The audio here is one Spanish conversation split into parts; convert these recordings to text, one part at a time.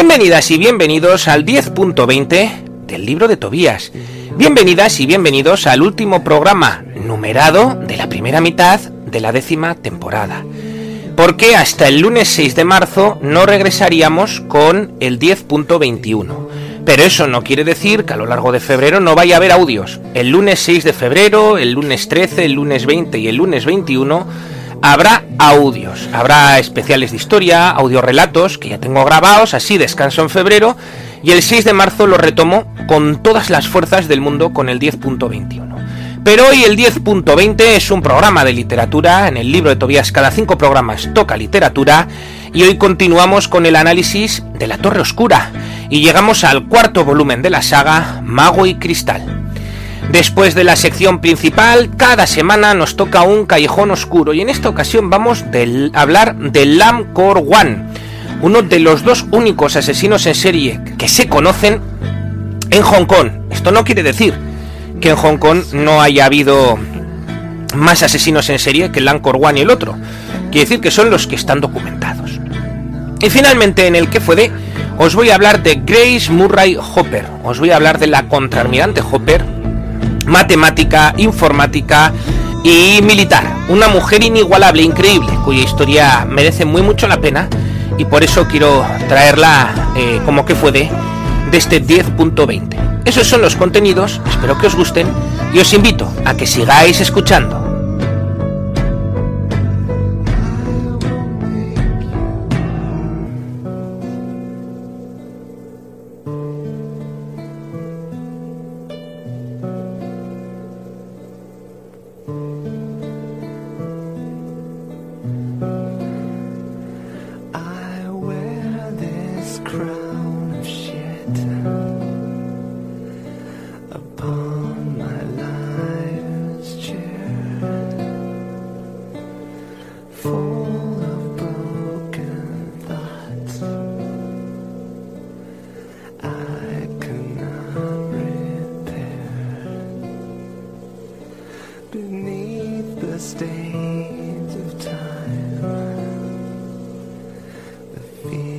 Bienvenidas y bienvenidos al 10.20 del libro de Tobías. Bienvenidas y bienvenidos al último programa numerado de la primera mitad de la décima temporada. Porque hasta el lunes 6 de marzo no regresaríamos con el 10.21. Pero eso no quiere decir que a lo largo de febrero no vaya a haber audios. El lunes 6 de febrero, el lunes 13, el lunes 20 y el lunes 21 habrá audios, habrá especiales de historia, audiorelatos que ya tengo grabados, así descanso en febrero y el 6 de marzo lo retomo con todas las fuerzas del mundo con el 10.21. Pero hoy el 10.20 es un programa de literatura, en el libro de Tobías cada cinco programas toca literatura y hoy continuamos con el análisis de la Torre Oscura y llegamos al cuarto volumen de la saga Mago y Cristal. Después de la sección principal, cada semana nos toca un callejón oscuro y en esta ocasión vamos a hablar de Lam Kor Wan, uno de los dos únicos asesinos en serie que se conocen en Hong Kong. Esto no quiere decir que en Hong Kong no haya habido más asesinos en serie que Lam Kor Wan y el otro. Quiere decir que son los que están documentados. Y finalmente en el que fue de os voy a hablar de Grace Murray Hopper. Os voy a hablar de la contraalmirante Hopper, matemática, informática y militar. Una mujer inigualable, increíble, cuya historia merece muy mucho la pena y por eso quiero traerla eh, como que fue de, de este 10.20. Esos son los contenidos, espero que os gusten y os invito a que sigáis escuchando. Upon my life's chair, full of broken thoughts. I cannot repair beneath the stains of time. The feelings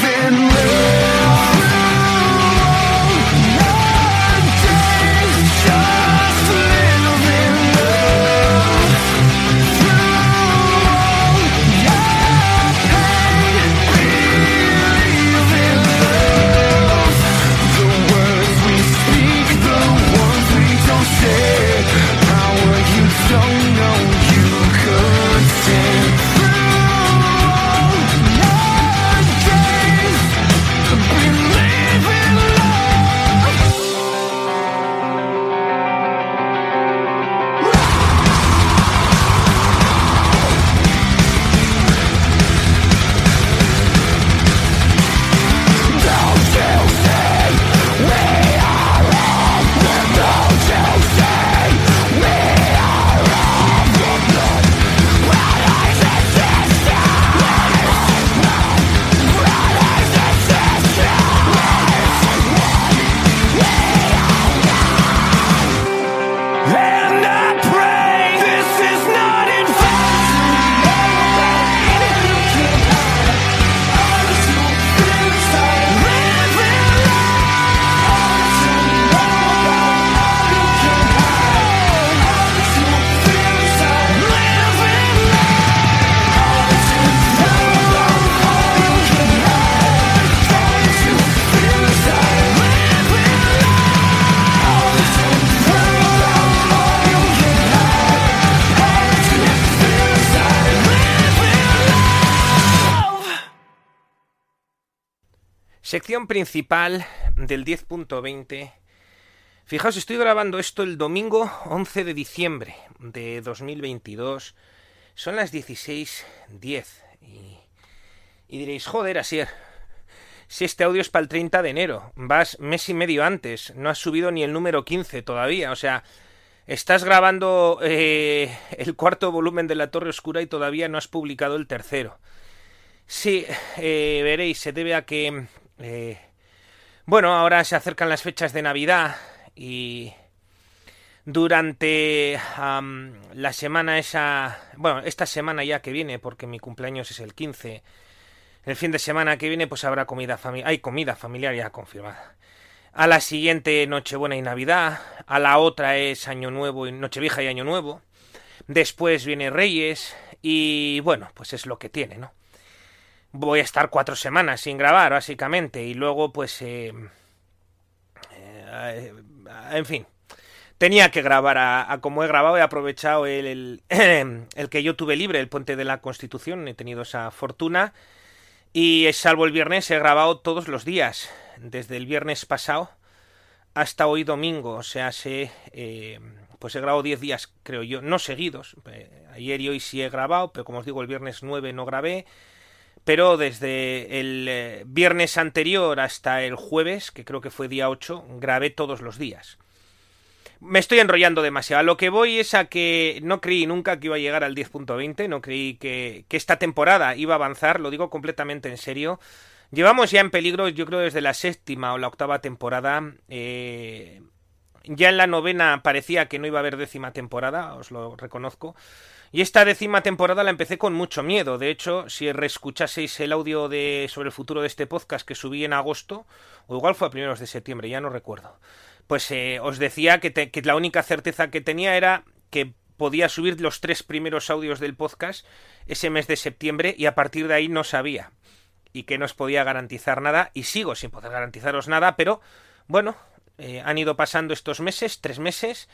living. Sección principal del 10.20. Fijaos, estoy grabando esto el domingo 11 de diciembre de 2022. Son las 16.10 y, y diréis, joder, Asier, si este audio es para el 30 de enero, vas mes y medio antes, no has subido ni el número 15 todavía, o sea, estás grabando eh, el cuarto volumen de La Torre Oscura y todavía no has publicado el tercero. Sí, eh, veréis, se debe a que... eh, bueno, ahora se acercan las fechas de Navidad y durante la semana esa... Bueno, esta semana ya que viene, porque mi cumpleaños es el 15, el fin de semana que viene pues habrá comida familiar... Hay comida familiar ya confirmada. A la siguiente Nochebuena y Navidad, a la otra es Año Nuevo y Nochevieja y Año Nuevo. Después viene Reyes y bueno, pues es lo que tiene, ¿no? Voy a estar cuatro semanas sin grabar, básicamente, y luego pues... eh, eh, en fin, tenía que grabar a, como he grabado, he aprovechado el, el, que yo tuve libre, el puente de la Constitución, he tenido esa fortuna. Y salvo el viernes, he grabado todos los días, desde el viernes pasado hasta hoy domingo. O sea, se, eh, pues he grabado 10 días, creo yo, no seguidos. Eh, ayer y hoy sí he grabado, pero como os digo, el viernes 9 no grabé. Pero desde el eh, viernes anterior hasta el jueves, que creo que fue día 8, grabé todos los días. Me estoy enrollando demasiado. A lo que voy es a que no creí nunca que iba a llegar al 10.20, no creí que, que esta temporada iba a avanzar, lo digo completamente en serio. Llevamos ya en peligro, yo creo, desde la séptima o la octava temporada. eh, ya en la novena parecía que no iba a haber décima temporada, os lo reconozco. Y esta décima temporada la empecé con mucho miedo. De hecho, si reescuchaseis el audio de sobre el futuro de este podcast que subí en agosto, o igual fue a primeros de septiembre, ya no recuerdo. Pues eh, os decía que, que la única certeza que tenía era que podía subir los tres primeros audios del podcast ese mes de septiembre y a partir de ahí no sabía. Y que no os podía garantizar nada. Y sigo sin poder garantizaros nada, pero bueno, eh, han ido pasando estos meses, tres meses.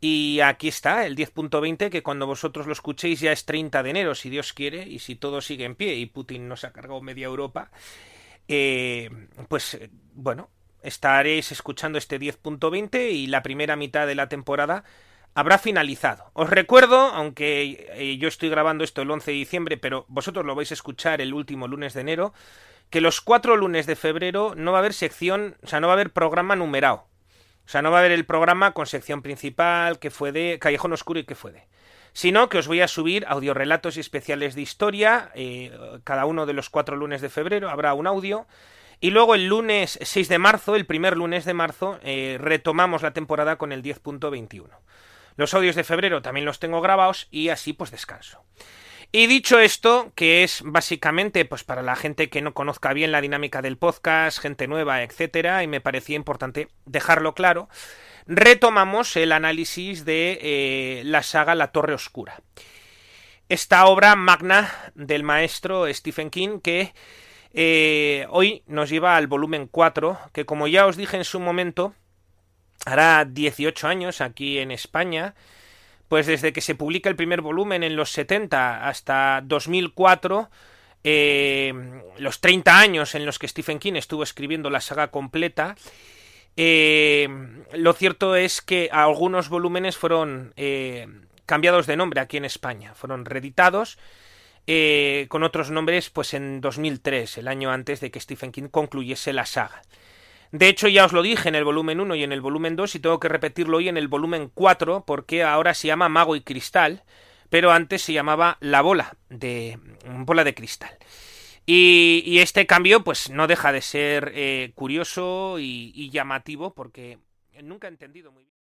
Y aquí está, el 10.20, que cuando vosotros lo escuchéis ya es 30 de enero, si Dios quiere, y si todo sigue en pie y Putin nos ha cargado media Europa, eh, pues eh, bueno, estaréis escuchando este 10.20 y la primera mitad de la temporada habrá finalizado. Os recuerdo, aunque eh, yo estoy grabando esto el 11 de diciembre, pero vosotros lo vais a escuchar el último lunes de enero, que los cuatro lunes de febrero no va a haber sección, o sea, no va a haber programa numerado. O sea, no va a haber el programa con sección principal, que fue de Callejón Oscuro y que fue de. Sino que os voy a subir audiorelatos y especiales de historia. eh, cada uno de los cuatro lunes de febrero habrá un audio. Y luego el lunes 6 de marzo, el primer lunes de marzo, eh, retomamos la temporada con el 10.21. Los audios de febrero también los tengo grabados y así pues descanso. Y dicho esto, que es básicamente pues para la gente que no conozca bien la dinámica del podcast, gente nueva, etcétera, y me parecía importante dejarlo claro, retomamos el análisis de eh, la saga La Torre Oscura. Esta obra magna del maestro Stephen King que eh, hoy nos lleva al volumen 4, que como ya os dije en su momento, hará 18 años aquí en España, pues desde que se publica el primer volumen en los 70 hasta 2004, eh, los 30 años en los que Stephen King estuvo escribiendo la saga completa, eh, lo cierto es que algunos volúmenes fueron eh, cambiados de nombre aquí en España, fueron reeditados eh, con otros nombres pues en 2003, el año antes de que Stephen King concluyese la saga. De hecho, ya os lo dije en el volumen 1 y en el volumen 2 y tengo que repetirlo hoy en el volumen 4 porque ahora se llama Mago y Cristal, pero antes se llamaba La Bola de Bola de Cristal. Y, y este cambio pues no deja de ser eh, curioso y, y llamativo porque nunca he entendido muy bien.